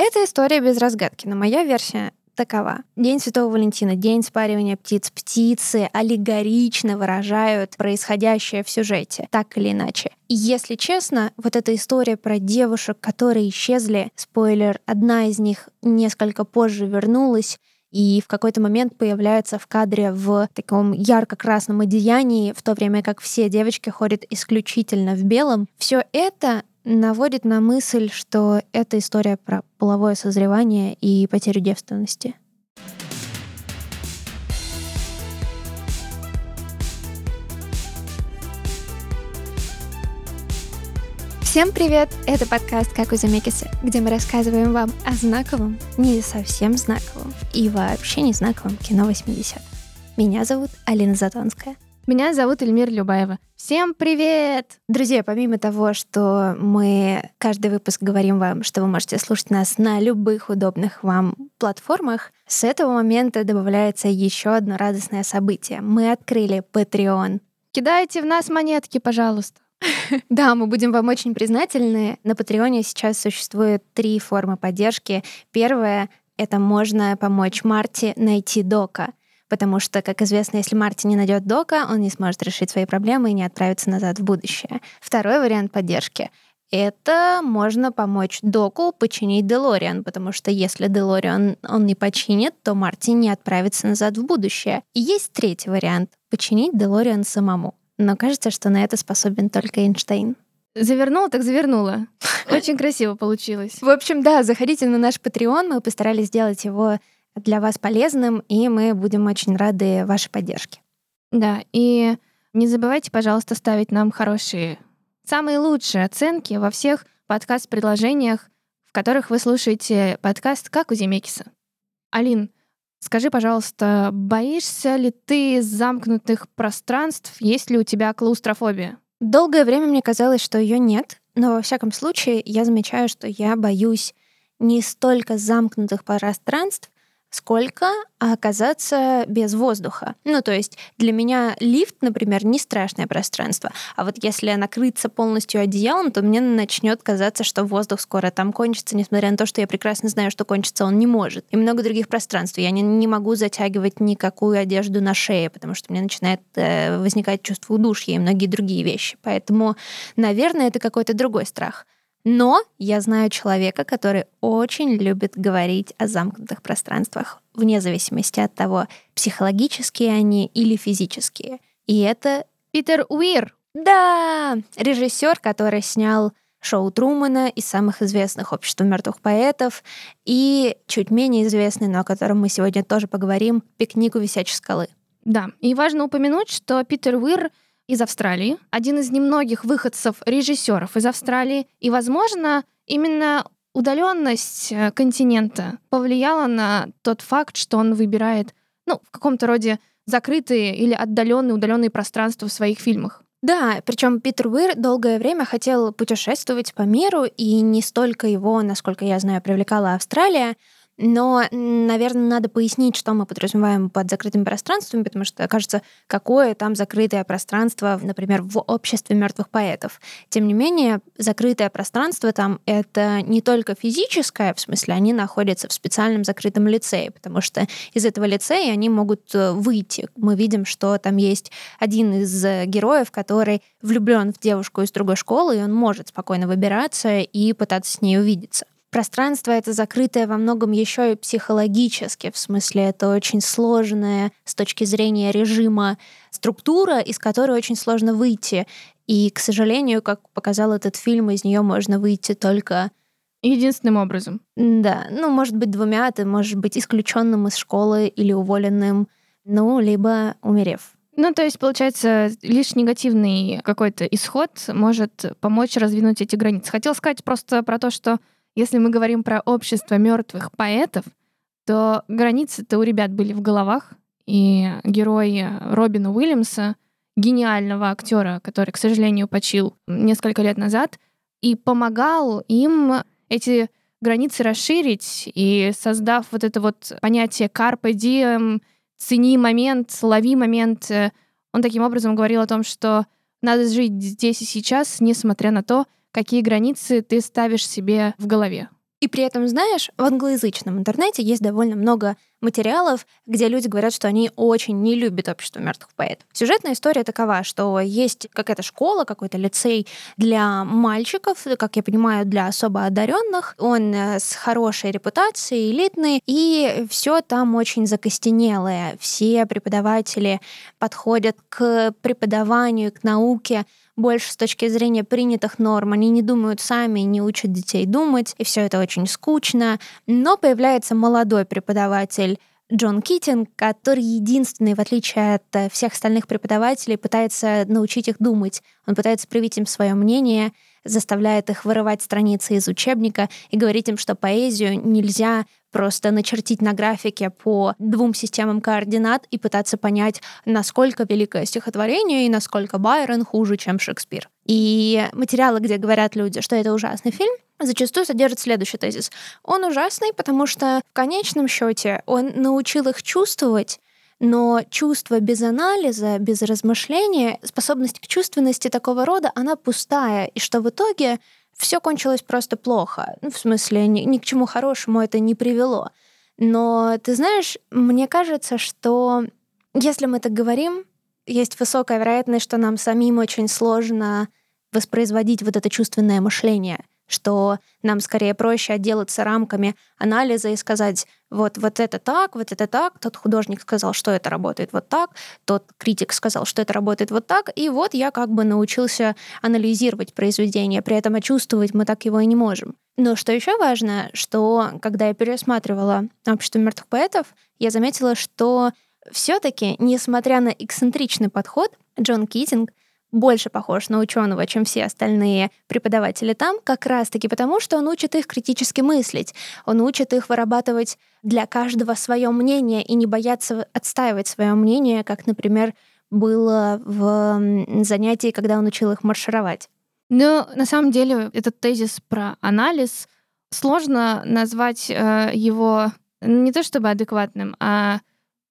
Это история без разгадки, но моя версия такова. День Святого Валентина, день спаривания птиц. Птицы аллегорично выражают происходящее в сюжете, так или иначе. И если честно, вот эта история про девушек, которые исчезли, спойлер, одна из них несколько позже вернулась, и в какой-то момент появляется в кадре в таком ярко-красном одеянии, в то время как все девочки ходят исключительно в белом. Все это наводит на мысль, что это история про половое созревание и потерю девственности. Всем привет! Это подкаст «Как у Замекиса», где мы рассказываем вам о знаковом, не совсем знаковом и вообще не знаковом кино 80 Меня зовут Алина Затонская — меня зовут Эльмира Любаева. Всем привет! Друзья, помимо того, что мы каждый выпуск говорим вам, что вы можете слушать нас на любых удобных вам платформах, с этого момента добавляется еще одно радостное событие. Мы открыли Patreon. Кидайте в нас монетки, пожалуйста. Да, мы будем вам очень признательны. На Патреоне сейчас существует три формы поддержки. Первая — это можно помочь Марте найти Дока потому что, как известно, если Марти не найдет Дока, он не сможет решить свои проблемы и не отправиться назад в будущее. Второй вариант поддержки — это можно помочь Доку починить Делориан, потому что если Делориан он не починит, то Марти не отправится назад в будущее. И есть третий вариант — починить Делориан самому. Но кажется, что на это способен только Эйнштейн. Завернула, так завернула. Очень красиво получилось. В общем, да, заходите на наш Patreon. Мы постарались сделать его для вас полезным, и мы будем очень рады вашей поддержке. Да, и не забывайте, пожалуйста, ставить нам хорошие, самые лучшие оценки во всех подкаст-предложениях, в которых вы слушаете подкаст «Как у Земекиса». Алин, скажи, пожалуйста, боишься ли ты замкнутых пространств? Есть ли у тебя клаустрофобия? Долгое время мне казалось, что ее нет, но во всяком случае я замечаю, что я боюсь не столько замкнутых пространств, сколько оказаться без воздуха. Ну, то есть для меня лифт, например, не страшное пространство, а вот если накрыться полностью одеялом, то мне начнет казаться, что воздух скоро там кончится, несмотря на то, что я прекрасно знаю, что кончится он не может. И много других пространств. Я не, не могу затягивать никакую одежду на шее, потому что мне начинает э, возникать чувство удушья и многие другие вещи. Поэтому, наверное, это какой-то другой страх. Но я знаю человека, который очень любит говорить о замкнутых пространствах, вне зависимости от того, психологические они или физические. И это Питер Уир. Да, режиссер, который снял шоу Трумана из самых известных «Общество мертвых поэтов» и чуть менее известный, но о котором мы сегодня тоже поговорим, «Пикник у висячей скалы». Да, и важно упомянуть, что Питер Уир — из Австралии, один из немногих выходцев режиссеров из Австралии, и, возможно, именно удаленность э, континента повлияла на тот факт, что он выбирает, ну, в каком-то роде закрытые или отдаленные, удаленные пространства в своих фильмах. Да, причем Питер Уир долгое время хотел путешествовать по миру, и не столько его, насколько я знаю, привлекала Австралия, но, наверное, надо пояснить, что мы подразумеваем под закрытыми пространствами, потому что, кажется, какое там закрытое пространство, например, в обществе мертвых поэтов. Тем не менее, закрытое пространство там — это не только физическое, в смысле, они находятся в специальном закрытом лицее, потому что из этого лицея они могут э, выйти. Мы видим, что там есть один из э, героев, который влюблен в девушку из другой школы, и он может спокойно выбираться и пытаться с ней увидеться. Пространство это закрытое во многом еще и психологически, в смысле это очень сложная с точки зрения режима структура, из которой очень сложно выйти. И, к сожалению, как показал этот фильм, из нее можно выйти только Единственным образом. Да, ну, может быть, двумя, ты можешь быть исключенным из школы или уволенным, ну, либо умерев. Ну, то есть, получается, лишь негативный какой-то исход может помочь раздвинуть эти границы. Хотел сказать просто про то, что если мы говорим про общество мертвых поэтов, то границы-то у ребят были в головах, и герой Робина Уильямса, гениального актера, который, к сожалению, почил несколько лет назад, и помогал им эти границы расширить, и создав вот это вот понятие «carpe diem», «цени момент», «лови момент», он таким образом говорил о том, что надо жить здесь и сейчас, несмотря на то, какие границы ты ставишь себе в голове. И при этом, знаешь, в англоязычном интернете есть довольно много материалов, где люди говорят, что они очень не любят общество мертвых поэтов. Сюжетная история такова, что есть какая-то школа, какой-то лицей для мальчиков, как я понимаю, для особо одаренных. Он э, с хорошей репутацией, элитный, и все там очень закостенелое. Все преподаватели подходят к преподаванию, к науке больше с точки зрения принятых норм. Они не думают сами, не учат детей думать, и все это очень скучно. Но появляется молодой преподаватель Джон Китинг, который единственный, в отличие от э, всех остальных преподавателей, пытается научить их думать. Он пытается привить им свое мнение, заставляет их вырывать страницы из учебника и говорить им, что поэзию нельзя просто начертить на графике по двум системам координат и пытаться понять, насколько великое стихотворение и насколько Байрон хуже, чем Шекспир. И материалы, где говорят люди, что это ужасный фильм, зачастую содержат следующий тезис. Он ужасный, потому что в конечном счете он научил их чувствовать, но чувство без анализа, без размышления, способность к чувственности такого рода, она пустая, и что в итоге все кончилось просто плохо. Ну, в смысле, ни, ни к чему хорошему это не привело. Но ты знаешь, мне кажется, что если мы так говорим, есть высокая вероятность, что нам самим очень сложно воспроизводить вот это чувственное мышление — что нам скорее проще отделаться рамками анализа и сказать, вот, вот это так, вот это так, тот художник сказал, что это работает вот так, тот критик сказал, что это работает вот так, и вот я как бы научился анализировать произведение, при этом чувствовать мы так его и не можем. Но что еще важно, что когда я пересматривала «Общество мертвых поэтов», я заметила, что все-таки, несмотря на эксцентричный подход, Джон Китинг больше похож на ученого, чем все остальные преподаватели там, как раз-таки потому, что он учит их критически мыслить, он учит их вырабатывать для каждого свое мнение и не бояться отстаивать свое мнение, как, например, было в занятии, когда он учил их маршировать. Ну, на самом деле, этот тезис про анализ сложно назвать э, его не то чтобы адекватным, а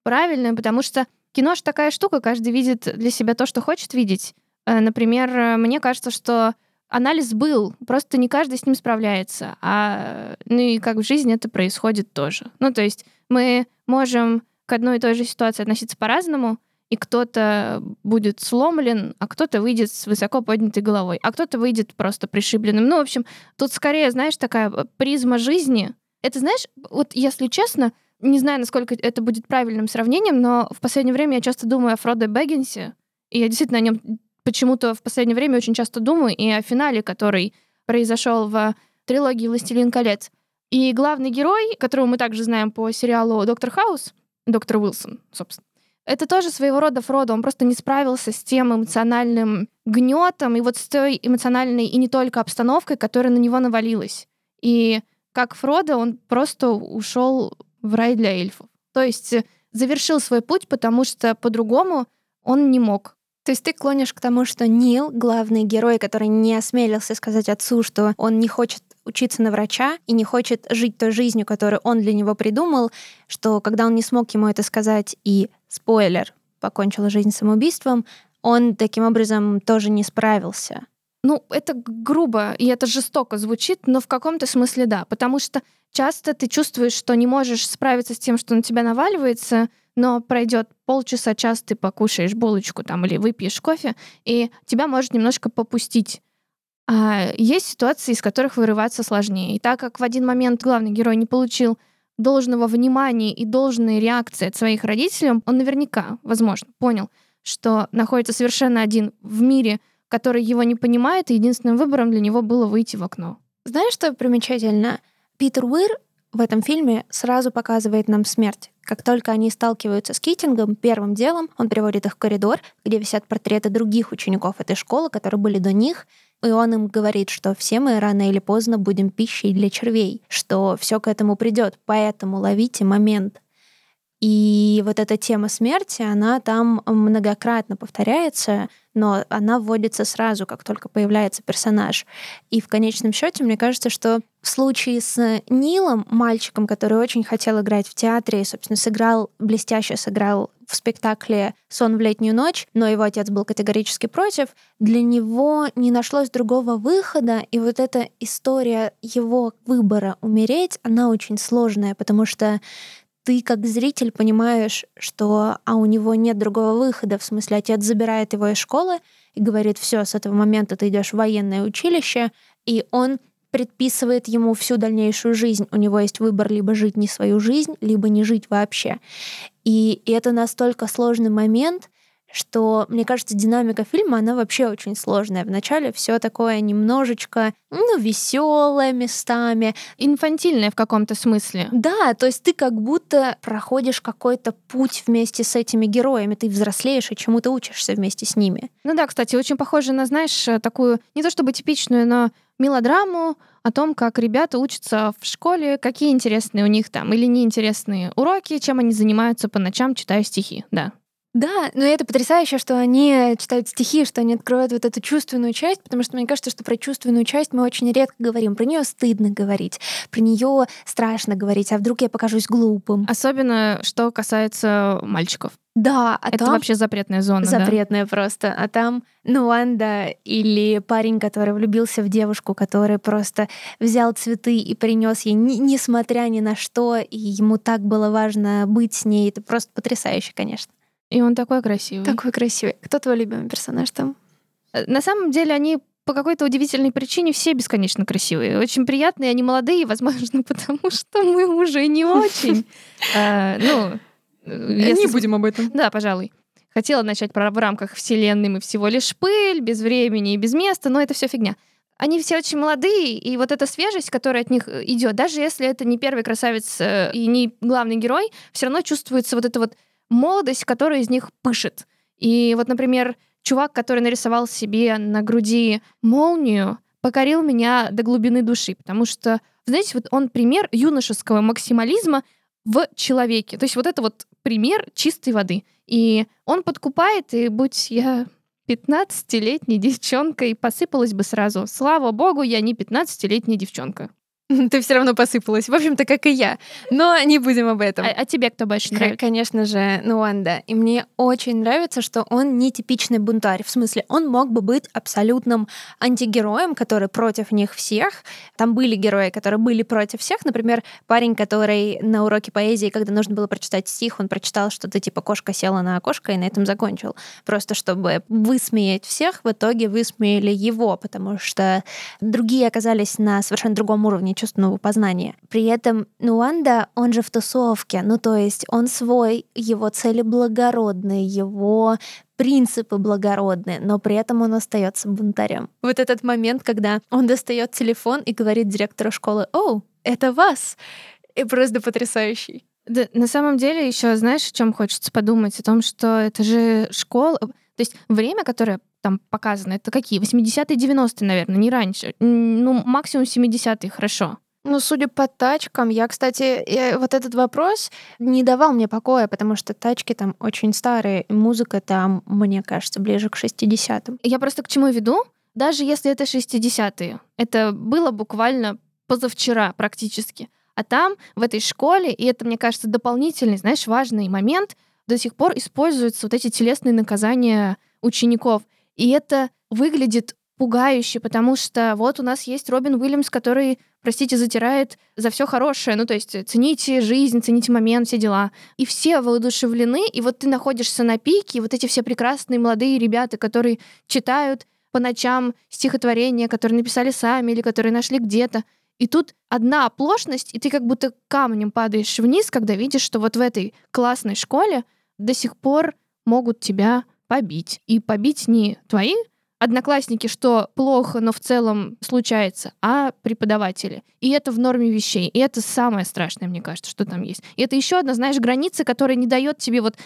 правильным, потому что кино же такая штука, каждый видит для себя то, что хочет видеть. Э, например, э, мне кажется, что анализ был, просто не каждый с ним справляется. А, ну и как в жизни это происходит тоже. Ну, то есть мы можем к одной и той же ситуации относиться по-разному, и кто-то будет сломлен, а кто-то выйдет с высоко поднятой головой, а кто-то выйдет просто пришибленным. Ну, в общем, тут скорее, знаешь, такая призма жизни. Это, знаешь, вот если честно, не знаю, насколько это будет правильным сравнением, но в последнее время я часто думаю о Фродо Бэггинсе, и я действительно о нем почему-то в последнее время очень часто думаю и о финале, который произошел в трилогии «Властелин колец». И главный герой, которого мы также знаем по сериалу «Доктор Хаус», доктор Уилсон, собственно, это тоже своего рода Фродо. Он просто не справился с тем эмоциональным гнетом и вот с той эмоциональной и не только обстановкой, которая на него навалилась. И как Фродо, он просто ушел в рай для эльфов. То есть завершил свой путь, потому что по-другому он не мог. То есть ты клонишь к тому, что Нил, главный герой, который не осмелился сказать отцу, что он не хочет учиться на врача и не хочет жить той жизнью, которую он для него придумал, что когда он не смог ему это сказать и, спойлер, покончил жизнь самоубийством, он таким образом тоже не справился. Ну, это грубо и это жестоко звучит, но в каком-то смысле да, потому что часто ты чувствуешь, что не можешь справиться с тем, что на тебя наваливается, но пройдет полчаса, час ты покушаешь булочку там или выпьешь кофе, и тебя может немножко попустить. А есть ситуации, из которых вырываться сложнее. И так как в один момент главный герой не получил должного внимания и должной реакции от своих родителей, он наверняка, возможно, понял, что находится совершенно один в мире, который его не понимает, и единственным выбором для него было выйти в окно. Знаешь, что примечательно? Питер Уир в этом фильме сразу показывает нам смерть. Как только они сталкиваются с Китингом, первым делом он приводит их в коридор, где висят портреты других учеников этой школы, которые были до них, и он им говорит, что все мы рано или поздно будем пищей для червей, что все к этому придет, поэтому ловите момент. И вот эта тема смерти, она там многократно повторяется, но она вводится сразу, как только появляется персонаж. И в конечном счете, мне кажется, что в случае с Нилом, мальчиком, который очень хотел играть в театре и, собственно, сыграл, блестяще сыграл в спектакле «Сон в летнюю ночь», но его отец был категорически против, для него не нашлось другого выхода, и вот эта история его выбора умереть, она очень сложная, потому что ты как зритель понимаешь, что а у него нет другого выхода, в смысле отец забирает его из школы и говорит, все, с этого момента ты идешь в военное училище, и он предписывает ему всю дальнейшую жизнь. У него есть выбор либо жить не свою жизнь, либо не жить вообще. И это настолько сложный момент, что, мне кажется, динамика фильма, она вообще очень сложная. Вначале все такое немножечко, ну, веселое местами. Инфантильное в каком-то смысле. Да, то есть ты как будто проходишь какой-то путь вместе с этими героями, ты взрослеешь и чему-то учишься вместе с ними. Ну да, кстати, очень похоже на, знаешь, такую, не то чтобы типичную, но мелодраму о том, как ребята учатся в школе, какие интересные у них там или неинтересные уроки, чем они занимаются по ночам, читая стихи. Да, да, но это потрясающе, что они читают стихи, что они открывают вот эту чувственную часть, потому что мне кажется, что про чувственную часть мы очень редко говорим. Про нее стыдно говорить, про нее страшно говорить, а вдруг я покажусь глупым. Особенно, что касается мальчиков. Да, а это там... вообще запретная зона. Запретная да? просто. А там Нуанда или парень, который влюбился в девушку, который просто взял цветы и принес ей, ни, несмотря ни на что, и ему так было важно быть с ней. Это просто потрясающе, конечно. И он такой красивый. Такой красивый. Кто твой любимый персонаж там? Э, на самом деле они по какой-то удивительной причине все бесконечно красивые. Очень приятные, они молодые, возможно, потому что мы уже не очень. А, ну, э, не будем об этом. Да, пожалуй. Хотела начать про в рамках вселенной мы всего лишь пыль, без времени и без места, но это все фигня. Они все очень молодые, и вот эта свежесть, которая от них э, идет, даже если это не первый красавец и не главный герой, все равно чувствуется вот это вот молодость, которая из них пышет. И вот, например, чувак, который нарисовал себе на груди молнию, покорил меня до глубины души, потому что, знаете, вот он пример юношеского максимализма в человеке. То есть вот это вот пример чистой воды. И он подкупает, и будь я 15-летней девчонкой, посыпалась бы сразу. Слава богу, я не 15-летняя девчонка. Ты все равно посыпалась. В общем-то, как и я. Но не будем об этом. А, а тебе кто больше нравится? Конечно же, Нуанда. И мне очень нравится, что он не типичный бунтарь. В смысле, он мог бы быть абсолютным антигероем, который против них всех. Там были герои, которые были против всех. Например, парень, который на уроке поэзии, когда нужно было прочитать стих, он прочитал что-то типа «кошка села на окошко» и на этом закончил. Просто чтобы высмеять всех, в итоге высмеяли его, потому что другие оказались на совершенно другом уровне чувственного познания. При этом Нуанда, он же в тусовке, ну то есть он свой, его цели благородные, его принципы благородные, но при этом он остается бунтарем. Вот этот момент, когда он достает телефон и говорит директору школы, «О, это вас!» И просто потрясающий. Да, на самом деле еще знаешь, о чем хочется подумать? О том, что это же школа... То есть время, которое там показано, это какие? 80-е, 90-е, наверное, не раньше. Ну, максимум 70-е, хорошо. Ну, судя по тачкам, я, кстати, я, вот этот вопрос не давал мне покоя, потому что тачки там очень старые, и музыка там, мне кажется, ближе к 60-м. Я просто к чему веду? Даже если это 60-е, это было буквально позавчера практически. А там, в этой школе, и это, мне кажется, дополнительный, знаешь, важный момент, до сих пор используются вот эти телесные наказания учеников — и это выглядит пугающе, потому что вот у нас есть Робин Уильямс, который, простите, затирает за все хорошее. Ну, то есть цените жизнь, цените момент, все дела. И все воодушевлены, и вот ты находишься на пике, и вот эти все прекрасные молодые ребята, которые читают по ночам стихотворения, которые написали сами или которые нашли где-то. И тут одна оплошность, и ты как будто камнем падаешь вниз, когда видишь, что вот в этой классной школе до сих пор могут тебя побить. И побить не твои одноклассники, что плохо, но в целом случается, а преподаватели. И это в норме вещей. И это самое страшное, мне кажется, что там есть. И это еще одна, знаешь, граница, которая не дает тебе вот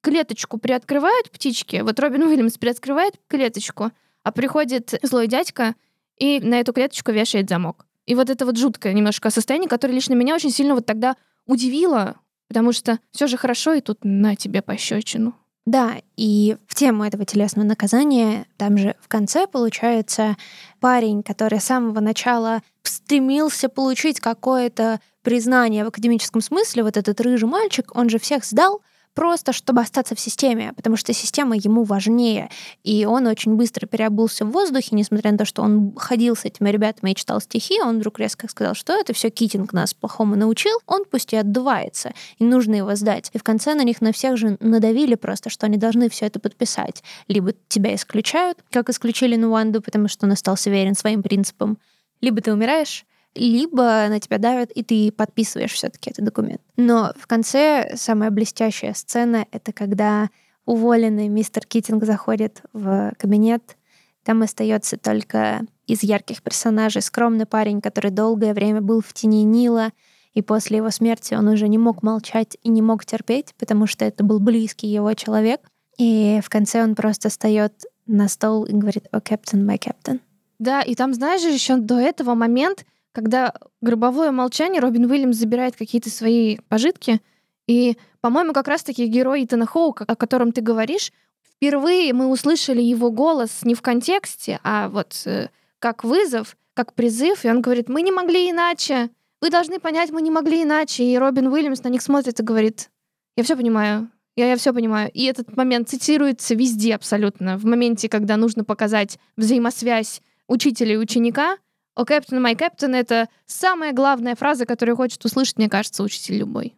клеточку приоткрывают птички, вот Робин Уильямс приоткрывает клеточку, а приходит злой дядька и на эту клеточку вешает замок. И вот это вот жуткое немножко состояние, которое лично меня очень сильно вот тогда удивило, Потому что все же хорошо, и тут на тебе пощечину. Да, и в тему этого телесного наказания там же в конце получается парень, который с самого начала стремился получить какое-то признание в академическом смысле, вот этот рыжий мальчик, он же всех сдал, просто чтобы остаться в системе, потому что система ему важнее. И он очень быстро переобулся в воздухе, несмотря на то, что он ходил с этими ребятами и читал стихи, он вдруг резко сказал, что это все Китинг нас плохому научил, он пусть и отдувается, и нужно его сдать. И в конце на них на всех же надавили просто, что они должны все это подписать. Либо тебя исключают, как исключили Нуанду, потому что он остался верен своим принципам, либо ты умираешь, либо на тебя давят, и ты подписываешь все-таки этот документ. Но в конце самая блестящая сцена — это когда уволенный мистер Китинг заходит в кабинет, там остается только из ярких персонажей скромный парень, который долгое время был в тени Нила, и после его смерти он уже не мог молчать и не мог терпеть, потому что это был близкий его человек. И в конце он просто встает на стол и говорит «О, капитан, мой капитан». Да, и там, знаешь же, еще до этого момент — когда гробовое молчание Робин Уильямс забирает какие-то свои пожитки, и, по-моему, как раз-таки герой Итана Хоука, о котором ты говоришь, впервые мы услышали его голос не в контексте, а вот э, как вызов, как призыв, и он говорит, мы не могли иначе, вы должны понять, мы не могли иначе. И Робин Уильямс на них смотрит и говорит, я все понимаю, я, я все понимаю. И этот момент цитируется везде абсолютно. В моменте, когда нужно показать взаимосвязь учителя и ученика, «О, Captain, my Captain» — это самая главная фраза, которую хочет услышать, мне кажется, учитель любой.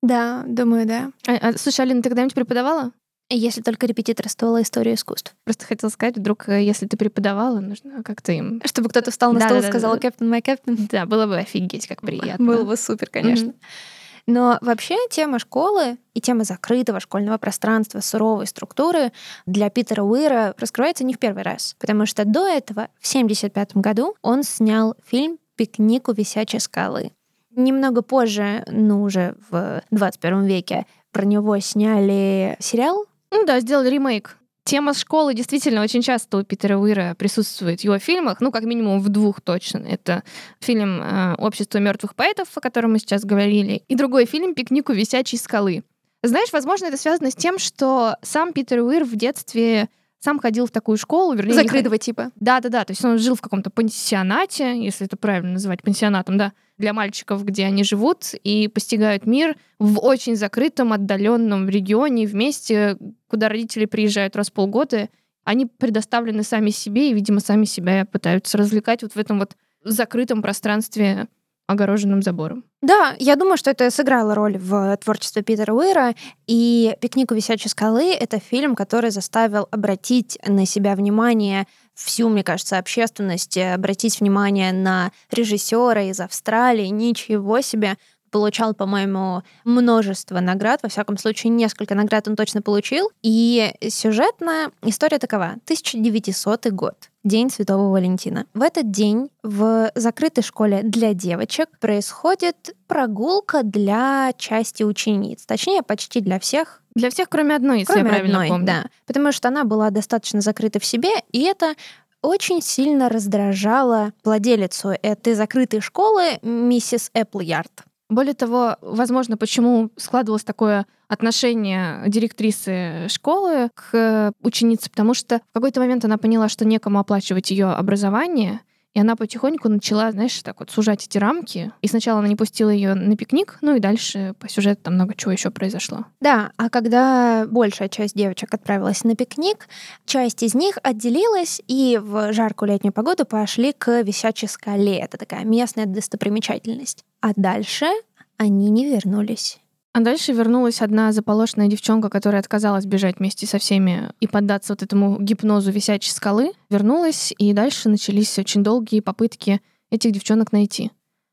Да, думаю, да. А, а, слушай, Алина, ты когда-нибудь преподавала? Если только репетитор ствола истории искусств. Просто хотела сказать, вдруг, э, если ты преподавала, нужно как-то им... Чтобы кто-то встал на да, стол да, и сказал «Captain, my Captain». Да, было бы офигеть, как приятно. Было бы супер, конечно. Mm-hmm. Но вообще тема школы и тема закрытого школьного пространства, суровой структуры для Питера Уира раскрывается не в первый раз, потому что до этого, в 1975 году, он снял фильм «Пикник у висячей скалы». Немного позже, ну уже в 21 веке, про него сняли сериал. Ну да, сделали ремейк Тема школы действительно очень часто у Питера Уира присутствует в его фильмах, ну, как минимум в двух точно. Это фильм э, «Общество мертвых поэтов», о котором мы сейчас говорили, и другой фильм «Пикник у висячей скалы». Знаешь, возможно, это связано с тем, что сам Питер Уир в детстве сам ходил в такую школу, вернее... Закрытого не... типа. Да-да-да, то есть он жил в каком-то пансионате, если это правильно называть пансионатом, да, для мальчиков, где они живут и постигают мир в очень закрытом, отдаленном регионе, вместе, куда родители приезжают раз в полгода. Они предоставлены сами себе и, видимо, сами себя пытаются развлекать вот в этом вот закрытом пространстве огороженным забором. Да, я думаю, что это сыграло роль в творчестве Питера Уэра, и «Пикник у висячей скалы» — это фильм, который заставил обратить на себя внимание всю, мне кажется, общественность, обратить внимание на режиссера из Австралии, ничего себе, получал, по-моему, множество наград, во всяком случае, несколько наград он точно получил. И сюжетная история такова. 1900 год. День Святого Валентина. В этот день в закрытой школе для девочек происходит прогулка для части учениц. Точнее, почти для всех. Для всех, кроме одной, если кроме я правильно одной, помню. Да, потому что она была достаточно закрыта в себе, и это очень сильно раздражало владелицу этой закрытой школы, миссис Эпплярд. Более того, возможно, почему складывалось такое отношение директрисы школы к ученице, потому что в какой-то момент она поняла, что некому оплачивать ее образование, и она потихоньку начала, знаешь, так вот сужать эти рамки. И сначала она не пустила ее на пикник, ну и дальше по сюжету там много чего еще произошло. Да, а когда большая часть девочек отправилась на пикник, часть из них отделилась и в жаркую летнюю погоду пошли к висячей скале. Это такая местная достопримечательность. А дальше они не вернулись. А дальше вернулась одна заполошенная девчонка, которая отказалась бежать вместе со всеми и поддаться вот этому гипнозу висячей скалы. Вернулась, и дальше начались очень долгие попытки этих девчонок найти.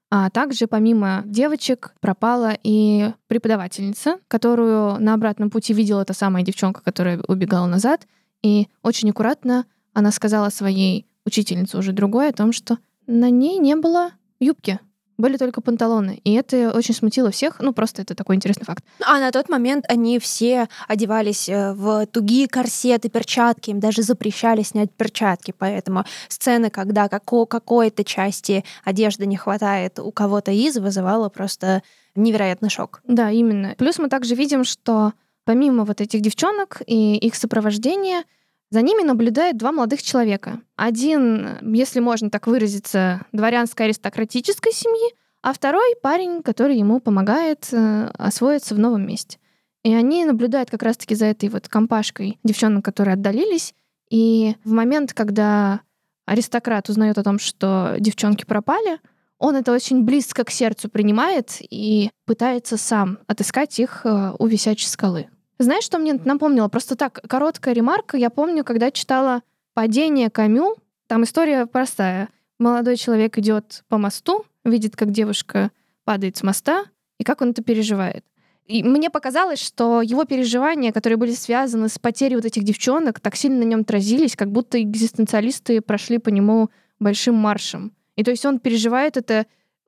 А также помимо девочек пропала и преподавательница, которую на обратном пути видела та самая девчонка, которая убегала назад. И очень аккуратно она сказала своей учительнице уже другой о том, что на ней не было юбки. Были только панталоны. И это очень смутило всех. Ну, просто это такой интересный факт. А на тот момент они все одевались э, в тугие корсеты, перчатки. Им даже запрещали снять перчатки. Поэтому сцены, когда какой-то части одежды не хватает у кого-то из, вызывала просто невероятный шок. Да, именно. Плюс мы также видим, что помимо вот этих девчонок и их сопровождения, за ними наблюдают два молодых человека. Один, если можно так выразиться, дворянской аристократической семьи, а второй парень, который ему помогает э, освоиться в новом месте. И они наблюдают как раз-таки за этой вот компашкой девчонок, которые отдалились. И в момент, когда аристократ узнает о том, что девчонки пропали, он это очень близко к сердцу принимает и пытается сам отыскать их э, у висячей скалы. Знаешь, что мне напомнило? Просто так, короткая ремарка. Я помню, когда читала «Падение Камю», там история простая. Молодой человек идет по мосту, видит, как девушка падает с моста, и как он это переживает. И мне показалось, что его переживания, которые были связаны с потерей вот этих девчонок, так сильно на нем отразились, как будто экзистенциалисты прошли по нему большим маршем. И то есть он переживает это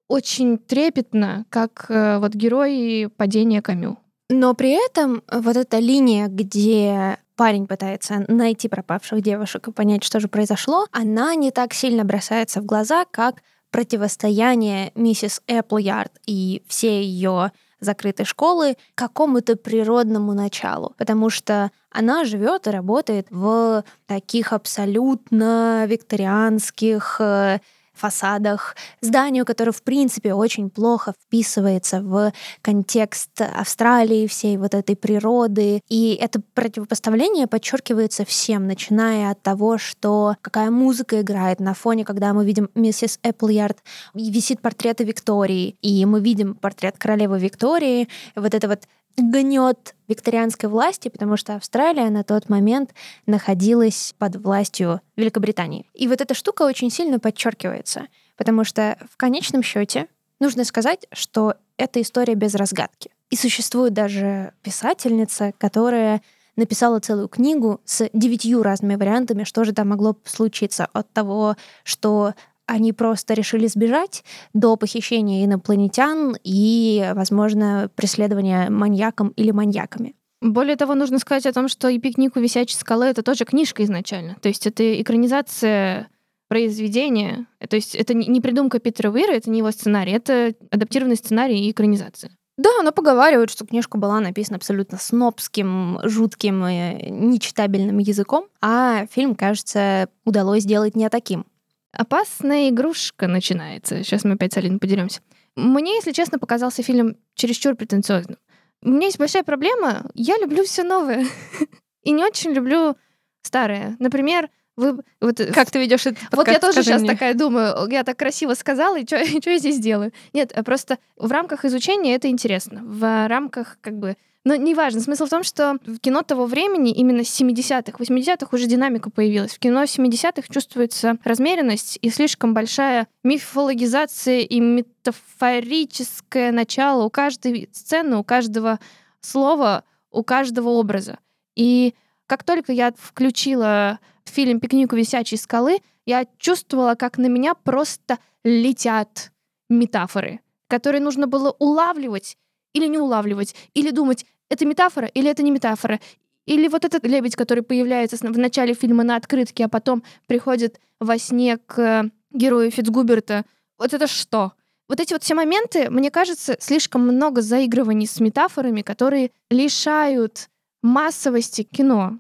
очень трепетно, как э, вот герой падения Камю. Но при этом вот эта линия, где парень пытается найти пропавших девушек и понять, что же произошло, она не так сильно бросается в глаза, как противостояние миссис Эпплярд и все ее закрытой школы какому-то природному началу, потому что она живет и работает в таких абсолютно викторианских э, фасадах, зданию, которое, в принципе, очень плохо вписывается в контекст Австралии, всей вот этой природы. И это противопоставление подчеркивается всем, начиная от того, что какая музыка играет на фоне, когда мы видим миссис Эпплярд, висит портрет Виктории, и мы видим портрет королевы Виктории, вот это вот гнет викторианской власти, потому что Австралия на тот момент находилась под властью Великобритании. И вот эта штука очень сильно подчеркивается, потому что в конечном счете нужно сказать, что это история без разгадки. И существует даже писательница, которая написала целую книгу с девятью разными вариантами, что же там могло случиться от того, что они просто решили сбежать до похищения инопланетян и, возможно, преследования маньяком или маньяками. Более того, нужно сказать о том, что и «Пикник у висячей скалы» — это тоже книжка изначально. То есть это экранизация произведения. То есть это не придумка Питера Уира, это не его сценарий, это адаптированный сценарий и экранизация. Да, но поговаривают, что книжка была написана абсолютно снобским, жутким и нечитабельным языком, а фильм, кажется, удалось сделать не таким. Опасная игрушка начинается. Сейчас мы опять с Алиной подеремся. Мне, если честно, показался фильм чересчур претенциозным. У меня есть большая проблема. Я люблю все новое. И не очень люблю старое. Например, вы вот как ты ведешь это? Вот я тоже сейчас мне. такая думаю, я так красиво сказала, и что я здесь делаю? Нет, просто в рамках изучения это интересно. В рамках как бы но неважно. Смысл в том, что в кино того времени, именно с 70-х, 80-х уже динамика появилась. В кино 70-х чувствуется размеренность и слишком большая мифологизация и метафорическое начало у каждой сцены, у каждого слова, у каждого образа. И как только я включила фильм «Пикник у висячей скалы», я чувствовала, как на меня просто летят метафоры, которые нужно было улавливать или не улавливать, или думать, это метафора или это не метафора. Или вот этот лебедь, который появляется в начале фильма на открытке, а потом приходит во сне к герою Фицгуберта. Вот это что? Вот эти вот все моменты, мне кажется, слишком много заигрываний с метафорами, которые лишают массовости кино.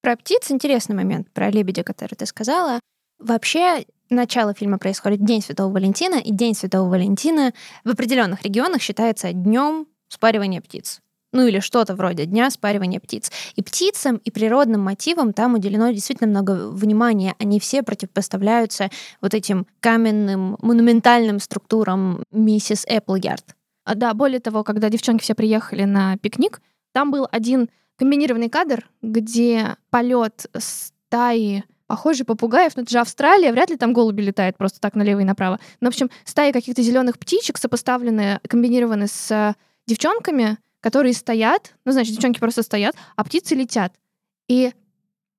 Про птиц интересный момент, про лебедя, который ты сказала. Вообще, начало фильма происходит День Святого Валентина, и День Святого Валентина в определенных регионах считается днем спаривания птиц ну или что-то вроде дня спаривания птиц. И птицам, и природным мотивам там уделено действительно много внимания. Они все противопоставляются вот этим каменным, монументальным структурам миссис Эпплярд. А, да, более того, когда девчонки все приехали на пикник, там был один комбинированный кадр, где полет стаи похожий попугаев, но это же Австралия, вряд ли там голуби летают просто так налево и направо. Но, в общем, стаи каких-то зеленых птичек сопоставленные, комбинированы с девчонками, которые стоят, ну, значит, девчонки просто стоят, а птицы летят. И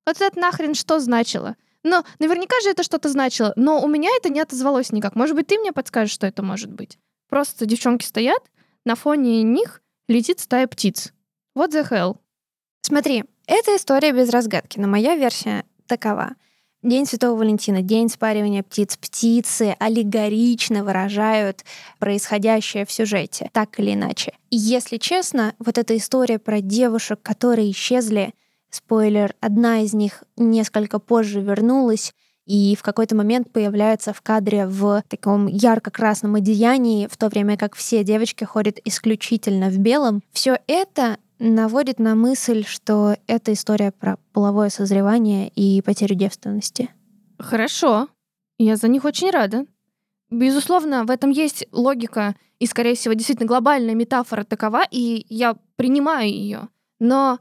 вот это нахрен что значило? Но наверняка же это что-то значило, но у меня это не отозвалось никак. Может быть, ты мне подскажешь, что это может быть? Просто девчонки стоят, на фоне них летит стая птиц. What the hell? Смотри, это история без разгадки, но моя версия такова. День Святого Валентина, день спаривания птиц. Птицы аллегорично выражают происходящее в сюжете, так или иначе. И если честно, вот эта история про девушек, которые исчезли, спойлер, одна из них несколько позже вернулась, и в какой-то момент появляется в кадре в таком ярко-красном одеянии, в то время как все девочки ходят исключительно в белом. Все это наводит на мысль, что это история про половое созревание и потерю девственности. Хорошо. Я за них очень рада. Безусловно, в этом есть логика и, скорее всего, действительно глобальная метафора такова, и я принимаю ее. Но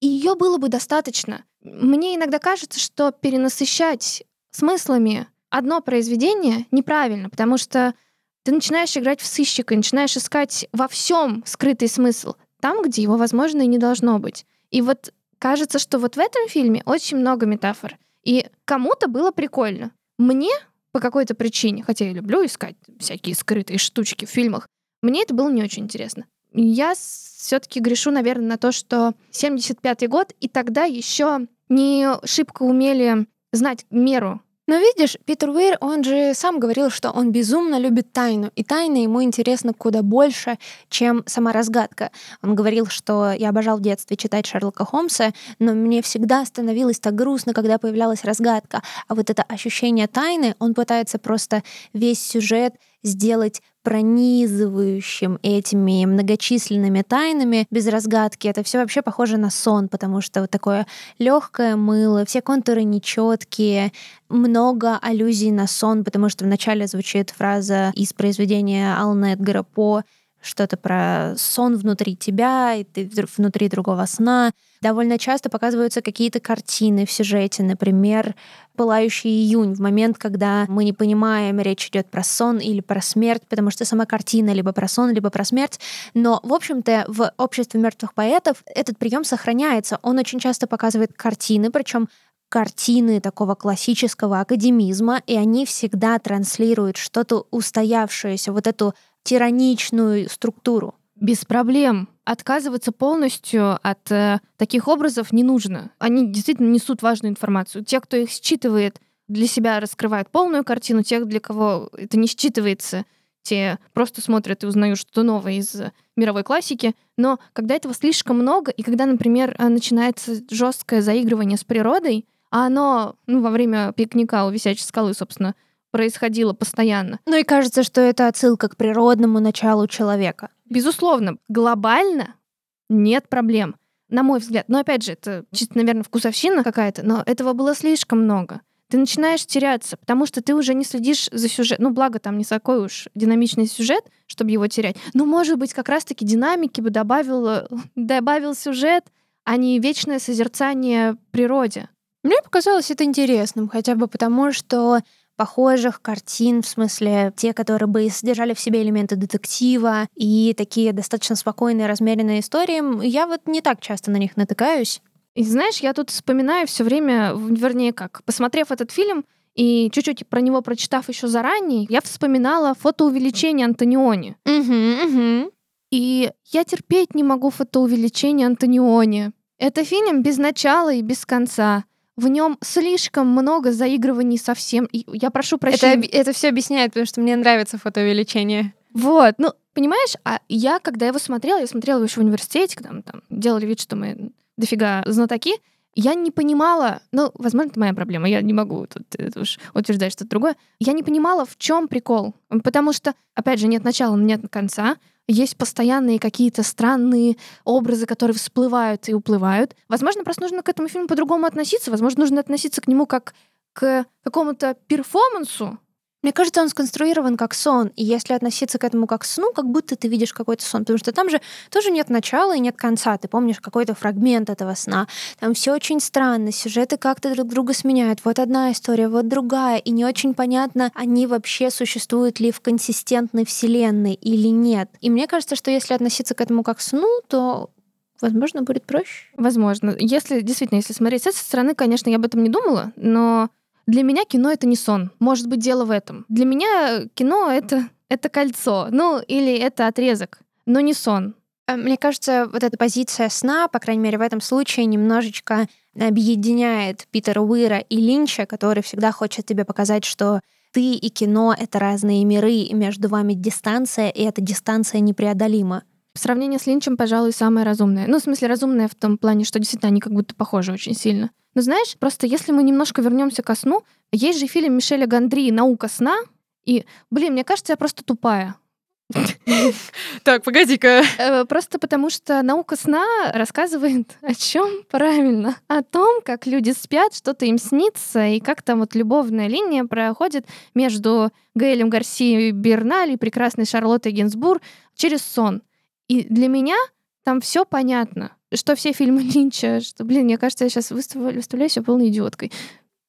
ее было бы достаточно. Мне иногда кажется, что перенасыщать смыслами одно произведение неправильно, потому что ты начинаешь играть в сыщика, начинаешь искать во всем скрытый смысл там, где его, возможно, и не должно быть. И вот кажется, что вот в этом фильме очень много метафор. И кому-то было прикольно. Мне по какой-то причине, хотя я люблю искать всякие скрытые штучки в фильмах, мне это было не очень интересно. Я все-таки грешу, наверное, на то, что 75-й год, и тогда еще не шибко умели знать меру но видишь, Питер Уэйр, он же сам говорил, что он безумно любит тайну, и тайна ему интересна куда больше, чем сама разгадка. Он говорил, что я обожал в детстве читать Шерлока Холмса, но мне всегда становилось так грустно, когда появлялась разгадка. А вот это ощущение тайны, он пытается просто весь сюжет сделать пронизывающим этими многочисленными тайнами без разгадки. Это все вообще похоже на сон, потому что вот такое легкое мыло, все контуры нечеткие, много аллюзий на сон, потому что вначале звучит фраза из произведения Алана Эдгара По что-то про сон внутри тебя, и ты внутри другого сна. Довольно часто показываются какие-то картины в сюжете, например, «Пылающий июнь», в момент, когда мы не понимаем, речь идет про сон или про смерть, потому что сама картина либо про сон, либо про смерть. Но, в общем-то, в обществе мертвых поэтов этот прием сохраняется. Он очень часто показывает картины, причем картины такого классического академизма, и они всегда транслируют что-то устоявшееся, вот эту тираничную структуру. Без проблем. Отказываться полностью от э, таких образов не нужно. Они действительно несут важную информацию. Те, кто их считывает, для себя раскрывают полную картину. Тех, для кого это не считывается, те просто смотрят и узнают что-то новое из мировой классики. Но когда этого слишком много, и когда, например, э, начинается жесткое заигрывание с природой, а оно ну, во время пикника у висячей скалы, собственно, происходило постоянно. Ну и кажется, что это отсылка к природному началу человека. Безусловно, глобально нет проблем, на мой взгляд. Но опять же, это чисто, наверное, вкусовщина какая-то, но этого было слишком много. Ты начинаешь теряться, потому что ты уже не следишь за сюжетом. Ну, благо, там не такой уж динамичный сюжет, чтобы его терять. Но, может быть, как раз-таки динамики бы добавил, добавил сюжет, а не вечное созерцание природе. Мне показалось это интересным, хотя бы потому, что похожих картин, в смысле те, которые бы содержали в себе элементы детектива и такие достаточно спокойные, размеренные истории, я вот не так часто на них натыкаюсь. И знаешь, я тут вспоминаю все время, вернее как, посмотрев этот фильм и чуть-чуть про него прочитав еще заранее, я вспоминала фотоувеличение Антониони. Угу, угу. И я терпеть не могу фотоувеличение Антониони. Это фильм без начала и без конца в нем слишком много заигрываний совсем. И я прошу прощения. Это, это все объясняет, потому что мне нравится фотоувеличение. Вот, ну, понимаешь, а я, когда его смотрела, я смотрела его еще в университете, когда мы там делали вид, что мы дофига знатоки, я не понимала, ну, возможно, это моя проблема, я не могу тут это уж утверждать что-то другое. Я не понимала, в чем прикол. Потому что, опять же, нет начала, нет конца есть постоянные какие-то странные образы, которые всплывают и уплывают. Возможно, просто нужно к этому фильму по-другому относиться. Возможно, нужно относиться к нему как к какому-то перформансу, мне кажется, он сконструирован как сон, и если относиться к этому как сну, как будто ты видишь какой-то сон, потому что там же тоже нет начала и нет конца, ты помнишь какой-то фрагмент этого сна, там все очень странно, сюжеты как-то друг друга сменяют, вот одна история, вот другая, и не очень понятно, они вообще существуют ли в консистентной вселенной или нет. И мне кажется, что если относиться к этому как сну, то возможно, будет проще. Возможно. Если действительно, если смотреть с этой стороны, конечно, я об этом не думала, но для меня кино — это не сон. Может быть, дело в этом. Для меня кино — это это кольцо, ну или это отрезок, но не сон. Э, мне кажется, вот эта позиция сна, по крайней мере, в этом случае немножечко объединяет Питера Уира и Линча, который всегда хочет тебе показать, что ты и кино — это разные миры, и между вами дистанция, и эта дистанция непреодолима. Сравнение с Линчем, пожалуй, самое разумное. Ну, в смысле, разумное в том плане, что действительно они как будто похожи очень сильно. Но знаешь, просто если мы немножко вернемся ко сну, есть же фильм Мишеля Гандри «Наука сна», и, блин, мне кажется, я просто тупая. Так, погоди-ка. Э, просто потому что наука сна рассказывает о чем правильно? О том, как люди спят, что-то им снится, и как там вот любовная линия проходит между Гаэлем Гарсией Берналь и прекрасной Шарлоттой Гинзбур через сон. И для меня там все понятно. Что все фильмы Линча, что, блин, мне кажется, я сейчас выставляю, выставляю себя полной идиоткой.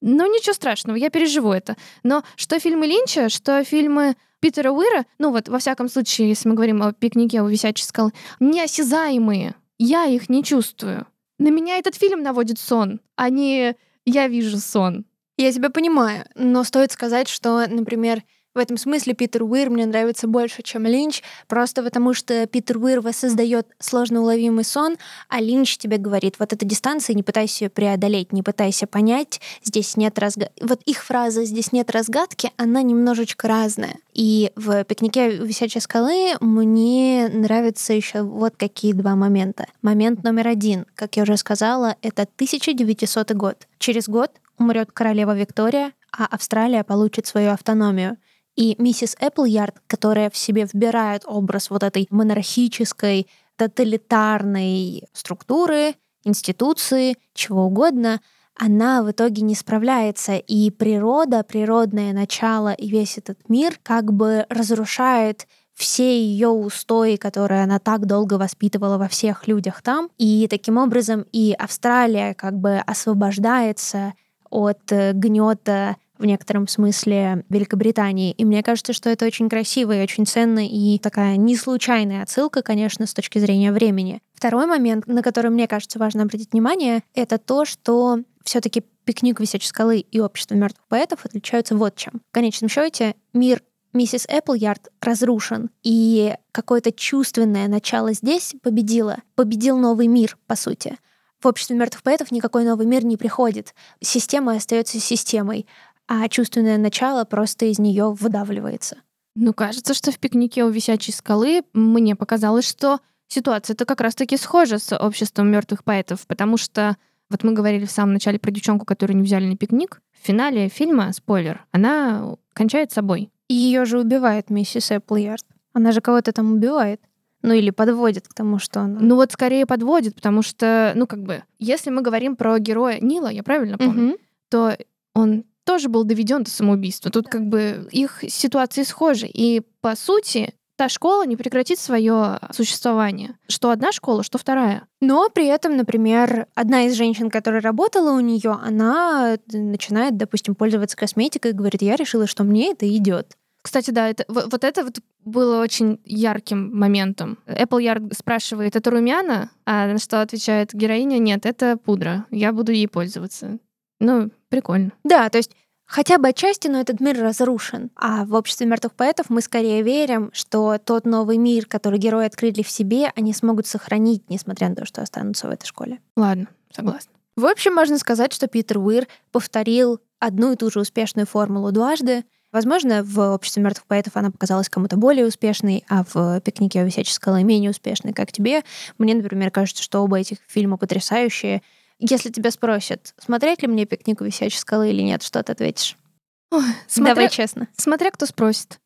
Но ничего страшного, я переживу это. Но что фильмы Линча, что фильмы Питера Уира, ну вот, во всяком случае, если мы говорим о пикнике у висячей скалы, неосязаемые. Я их не чувствую. На меня этот фильм наводит сон, а не я вижу сон. Я тебя понимаю, но стоит сказать, что, например, в этом смысле Питер Уир мне нравится больше, чем Линч, просто потому что Питер Уир воссоздает сложно уловимый сон, а Линч тебе говорит, вот эта дистанция, не пытайся ее преодолеть, не пытайся понять, здесь нет разгадки. Вот их фраза «здесь нет разгадки», она немножечко разная. И в «Пикнике висячей скалы» мне нравятся еще вот какие два момента. Момент номер один, как я уже сказала, это 1900 год. Через год умрет королева Виктория, а Австралия получит свою автономию. И миссис Эпплярд, которая в себе вбирает образ вот этой монархической, тоталитарной структуры, институции, чего угодно, она в итоге не справляется, и природа, природное начало и весь этот мир как бы разрушает все ее устои, которые она так долго воспитывала во всех людях там. И таким образом и Австралия как бы освобождается от э, гнета в некотором смысле Великобритании. И мне кажется, что это очень красиво и очень ценно, и такая не случайная отсылка, конечно, с точки зрения времени. Второй момент, на который, мне кажется, важно обратить внимание, это то, что все-таки пикник висячей скалы и общество мертвых поэтов отличаются вот чем. В конечном счете, мир миссис Эпплярд разрушен, и какое-то чувственное начало здесь победило. Победил новый мир, по сути. В обществе мертвых поэтов никакой новый мир не приходит. Система остается системой а чувственное начало просто из нее выдавливается. Ну, кажется, что в пикнике у висячей скалы мне показалось, что ситуация-то как раз-таки схожа с обществом мертвых поэтов, потому что вот мы говорили в самом начале про девчонку, которую не взяли на пикник. В финале фильма, спойлер, она кончает собой. И ее же убивает миссис Эпплярд. Она же кого-то там убивает. Ну или подводит к тому, что она... Ну вот скорее подводит, потому что, ну как бы, если мы говорим про героя Нила, я правильно помню, угу. то он тоже был доведен до самоубийства. Тут как бы их ситуации схожи. И по сути, та школа не прекратит свое существование. Что одна школа, что вторая. Но при этом, например, одна из женщин, которая работала у нее, она начинает, допустим, пользоваться косметикой и говорит, я решила, что мне это идет. Кстати, да, это, вот, вот это вот было очень ярким моментом. Apple Yard спрашивает, это румяна? А на что отвечает героиня, нет, это пудра, я буду ей пользоваться. Ну, прикольно. Да, то есть хотя бы отчасти, но этот мир разрушен. А в обществе мертвых поэтов мы скорее верим, что тот новый мир, который герои открыли в себе, они смогут сохранить, несмотря на то, что останутся в этой школе. Ладно, согласна. В общем, можно сказать, что Питер Уир повторил одну и ту же успешную формулу дважды. Возможно, в «Обществе мертвых поэтов» она показалась кому-то более успешной, а в «Пикнике у висячей скалы» менее успешной, как тебе. Мне, например, кажется, что оба этих фильма потрясающие, если тебя спросят, смотреть ли мне пикник у висячей скалы или нет, что ты ответишь? Ой, смотря, Давай честно. Смотря кто спросит.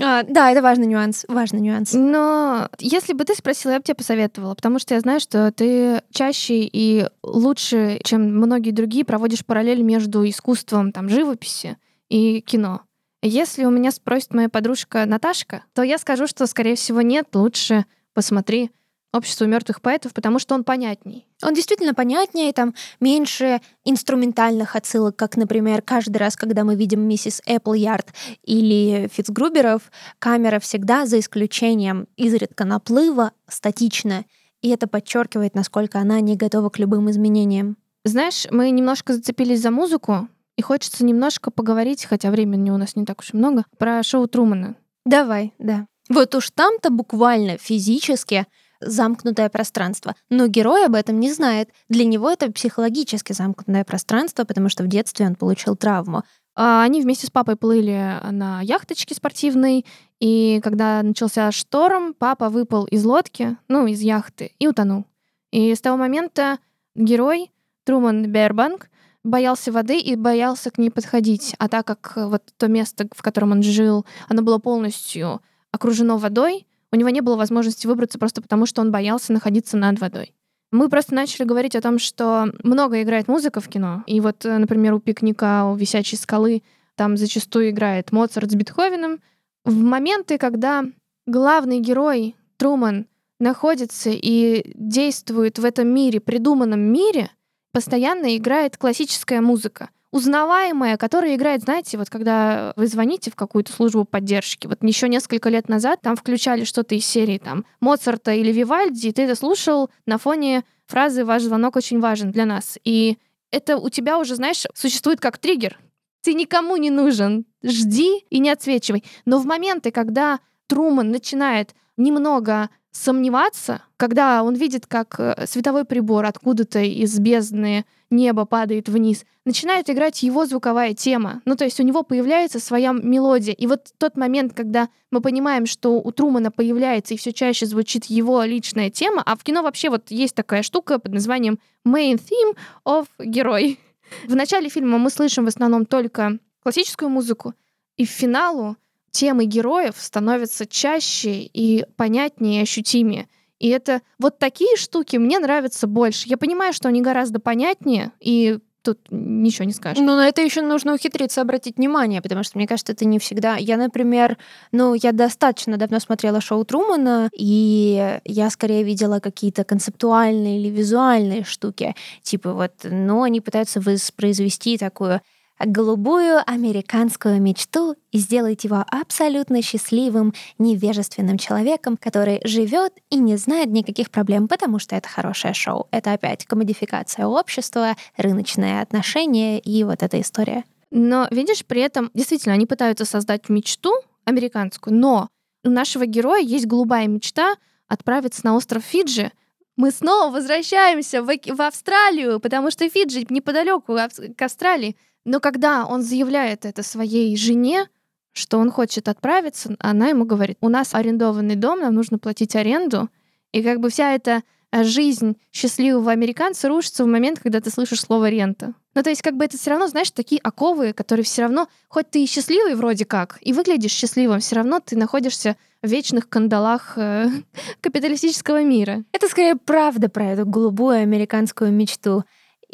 А, да, это важный нюанс, важный нюанс. Но если бы ты спросила, я бы тебе посоветовала, потому что я знаю, что ты чаще и лучше, чем многие другие, проводишь параллель между искусством там живописи и кино. Если у меня спросит моя подружка Наташка, то я скажу, что, скорее всего, нет, лучше посмотри общество мертвых поэтов, потому что он понятней. Он действительно понятнее, там меньше инструментальных отсылок, как, например, каждый раз, когда мы видим миссис Эпплярд или Фицгруберов, камера всегда, за исключением изредка наплыва, статична, и это подчеркивает, насколько она не готова к любым изменениям. Знаешь, мы немножко зацепились за музыку, и хочется немножко поговорить, хотя времени у нас не так уж и много, про шоу Трумана. Давай, да. Вот уж там-то буквально физически замкнутое пространство. Но герой об этом не знает. Для него это психологически замкнутое пространство, потому что в детстве он получил травму. А, они вместе с папой плыли на яхточке спортивной, и когда начался шторм, папа выпал из лодки, ну, из яхты, и утонул. И с того момента герой Труман Бербанк боялся воды и боялся к ней подходить. А так как вот то место, в котором он жил, оно было полностью окружено водой, у него не было возможности выбраться просто потому, что он боялся находиться над водой. Мы просто начали говорить о том, что много играет музыка в кино. И вот, э, например, у пикника, у висячей скалы, там зачастую играет Моцарт с Бетховеном. В моменты, когда главный герой Труман находится и действует в этом мире, придуманном мире, постоянно играет классическая музыка узнаваемая, которая играет, знаете, вот когда вы звоните в какую-то службу поддержки, вот еще несколько лет назад там включали что-то из серии там Моцарта или Вивальди, и ты это слушал на фоне фразы «Ваш звонок очень важен для нас». И это у тебя уже, знаешь, существует как триггер. Ты никому не нужен. Жди и не отсвечивай. Но в моменты, когда Труман начинает немного сомневаться, когда он видит, как э, световой прибор откуда-то из бездны неба падает вниз, начинает играть его звуковая тема. Ну, то есть у него появляется своя мелодия. И вот тот момент, когда мы понимаем, что у Трумана появляется и все чаще звучит его личная тема, а в кино вообще вот есть такая штука под названием main theme of герой. В начале фильма мы слышим в основном только классическую музыку, и в финалу темы героев становятся чаще и понятнее и ощутимее. И это вот такие штуки мне нравятся больше. Я понимаю, что они гораздо понятнее, и тут ничего не скажешь. Ну, на это еще нужно ухитриться обратить внимание, потому что, мне кажется, это не всегда. Я, например, ну, я достаточно давно смотрела шоу Трумана, и я скорее видела какие-то концептуальные или визуальные штуки. Типа вот, ну, они пытаются воспроизвести такую голубую американскую мечту и сделать его абсолютно счастливым, невежественным человеком, который живет и не знает никаких проблем, потому что это хорошее шоу. Это опять комодификация общества, рыночные отношения и вот эта история. Но, видишь, при этом действительно они пытаются создать мечту американскую, но у нашего героя есть голубая мечта отправиться на остров Фиджи, мы снова возвращаемся в, в Австралию, потому что Фиджи неподалеку к Австралии. Но когда он заявляет это своей жене, что он хочет отправиться, она ему говорит, у нас арендованный дом, нам нужно платить аренду. И как бы вся эта э, жизнь счастливого американца рушится в момент, когда ты слышишь слово рента. Ну, то есть, как бы это все равно, знаешь, такие оковы, которые все равно, хоть ты и счастливый вроде как, и выглядишь счастливым, все равно ты находишься в вечных кандалах э, капиталистического мира. Это скорее правда про эту голубую американскую мечту.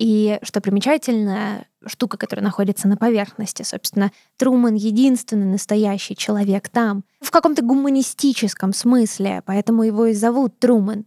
И что примечательно, штука, которая находится на поверхности, собственно, Труман единственный настоящий человек там, в каком-то гуманистическом смысле, поэтому его и зовут Труман.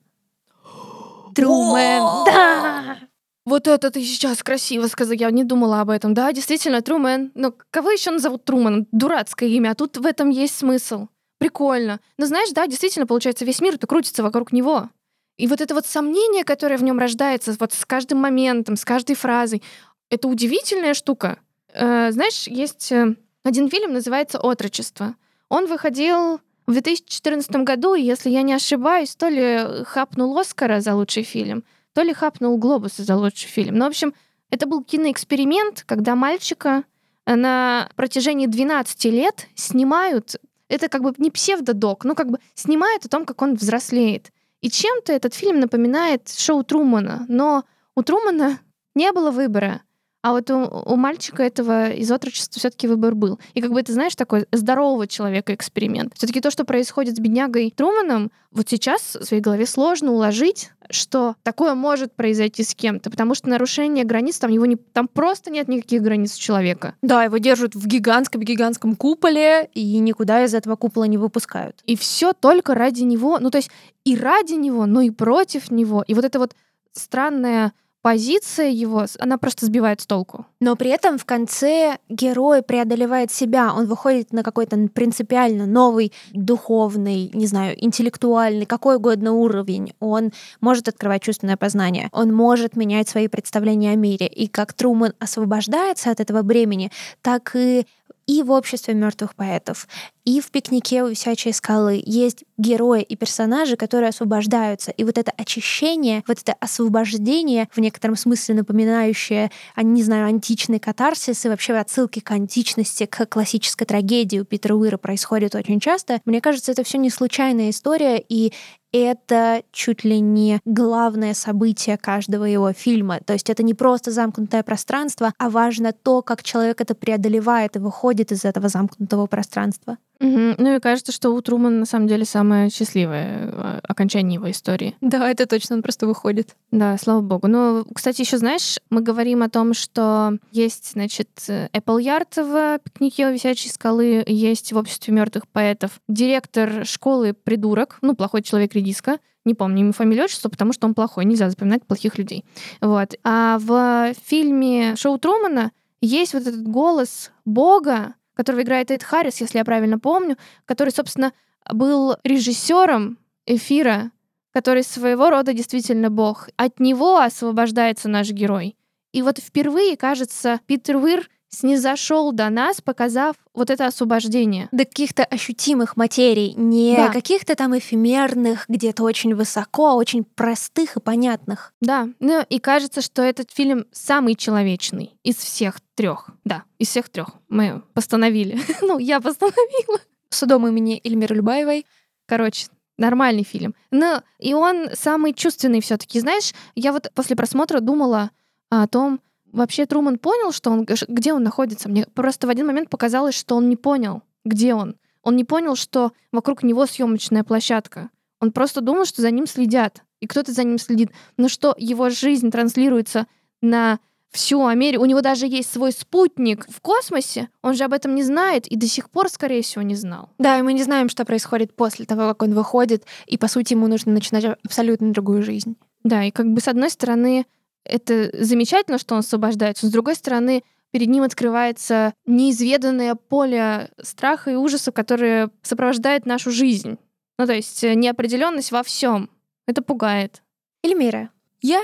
Трумэн, да! Вот это ты сейчас красиво сказал, я не думала об этом. Да, действительно, Трумэн. Но кого еще назовут Трумэн? Дурацкое имя, а тут в этом есть смысл. Прикольно. Но знаешь, да, действительно, получается, весь мир-то крутится вокруг него. И вот это вот сомнение, которое в нем рождается, вот с каждым моментом, с каждой фразой, это удивительная штука. Э, знаешь, есть э, один фильм, называется «Отрочество». Он выходил в 2014 году, и, если я не ошибаюсь, то ли хапнул Оскара за лучший фильм, то ли хапнул Глобуса за лучший фильм. Ну, в общем, это был киноэксперимент, когда мальчика на протяжении 12 лет снимают, это как бы не псевдодок, но как бы снимают о том, как он взрослеет. И чем-то этот фильм напоминает шоу Трумана, но у Трумана не было выбора. А вот у, у мальчика этого из отрочества все-таки выбор был. И как бы это, знаешь, такой здорового человека эксперимент. Все-таки то, что происходит с беднягой Труманом, вот сейчас в своей голове сложно уложить, что такое может произойти с кем-то, потому что нарушение границ там его не, там просто нет никаких границ у человека. Да, его держат в гигантском-гигантском куполе и никуда из этого купола не выпускают. И все только ради него, ну то есть и ради него, но и против него. И вот это вот странное позиция его, она просто сбивает с толку. Но при этом в конце герой преодолевает себя, он выходит на какой-то принципиально новый духовный, не знаю, интеллектуальный, какой угодно уровень. Он может открывать чувственное познание, он может менять свои представления о мире. И как Труман освобождается от этого бремени, так и и в обществе мертвых поэтов, и в пикнике у висячей скалы есть герои и персонажи, которые освобождаются. И вот это очищение, вот это освобождение, в некотором смысле напоминающее, а, не знаю, античный катарсис и вообще отсылки к античности, к классической трагедии у Питера Уира происходит очень часто. Мне кажется, это все не случайная история, и это чуть ли не главное событие каждого его фильма. То есть это не просто замкнутое пространство, а важно то, как человек это преодолевает и выходит из этого замкнутого пространства. Угу. Ну и кажется, что у Трумана на самом деле самое счастливое э, окончание его истории. Да, это точно, он просто выходит. Да, слава богу. Ну, кстати, еще знаешь, мы говорим о том, что есть, значит, Apple Yard в пикнике у висячей скалы, есть в обществе мертвых поэтов директор школы придурок, ну, плохой человек редиска, не помню ему фамилию, отчество, потому что он плохой, нельзя запоминать плохих людей. Вот. А в фильме «Шоу Трумана» есть вот этот голос Бога, которого играет Эд Харрис, если я правильно помню, который, собственно, был режиссером эфира, который своего рода действительно бог. От него освобождается наш герой. И вот впервые, кажется, Питер Уир снизошел до нас, показав вот это освобождение. До каких-то ощутимых материй, не да. каких-то там эфемерных, где-то очень высоко, а очень простых и понятных. Да, ну и кажется, что этот фильм самый человечный из всех трех. Да, из всех трех. Мы постановили. ну, я постановила. Судом имени Эльмиры Любаевой. Короче, нормальный фильм. Но и он самый чувственный все таки Знаешь, я вот после просмотра думала о том, вообще Труман понял, что он, где он находится? Мне просто в один момент показалось, что он не понял, где он. Он не понял, что вокруг него съемочная площадка. Он просто думал, что за ним следят, и кто-то за ним следит. Но что его жизнь транслируется на всю Америку. У него даже есть свой спутник в космосе. Он же об этом не знает и до сих пор, скорее всего, не знал. Да, и мы не знаем, что происходит после того, как он выходит, и, по сути, ему нужно начинать абсолютно другую жизнь. Да, и как бы с одной стороны, это замечательно, что он освобождается. с другой стороны, перед ним открывается неизведанное поле страха и ужаса, которое сопровождает нашу жизнь. Ну, то есть э, неопределенность во всем. Это пугает. Эльмира, я,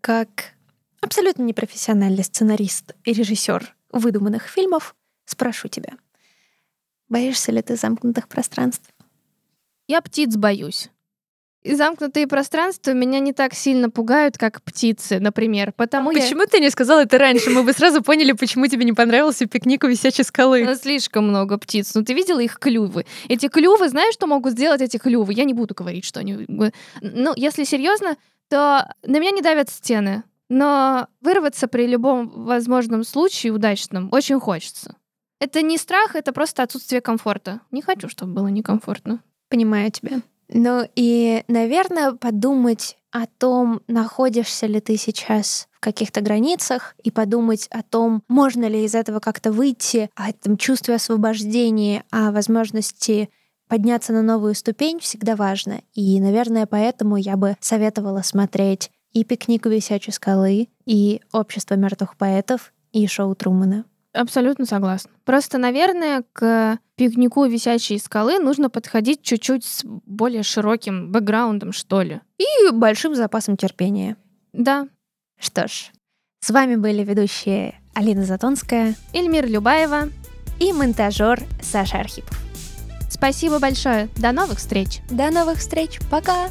как абсолютно непрофессиональный сценарист и режиссер выдуманных фильмов, спрошу тебя. Боишься ли ты замкнутых пространств? Я птиц боюсь. И замкнутые пространства меня не так сильно пугают, как птицы, например. Потому почему я... ты не сказала это раньше? Мы бы сразу поняли, почему тебе не понравился пикник у висячей скалы. Но слишком много птиц. Ну, ты видела их клювы? Эти клювы, знаешь, что могут сделать эти клювы? Я не буду говорить, что они... Ну, если серьезно, то на меня не давят стены. Но вырваться при любом возможном случае удачном очень хочется. Это не страх, это просто отсутствие комфорта. Не хочу, чтобы было некомфортно. Понимаю тебя. Ну и, наверное, подумать о том, находишься ли ты сейчас в каких-то границах, и подумать о том, можно ли из этого как-то выйти, о этом чувстве освобождения, о возможности подняться на новую ступень всегда важно. И, наверное, поэтому я бы советовала смотреть и «Пикник у висячей скалы», и «Общество мертвых поэтов», и «Шоу Трумана». Абсолютно согласна. Просто, наверное, к пикнику висячей скалы нужно подходить чуть-чуть с более широким бэкграундом, что ли. И большим запасом терпения. Да. Что ж, с вами были ведущие Алина Затонская, Эльмир Любаева и монтажер Саша Архипов. Спасибо большое. До новых встреч. До новых встреч. Пока.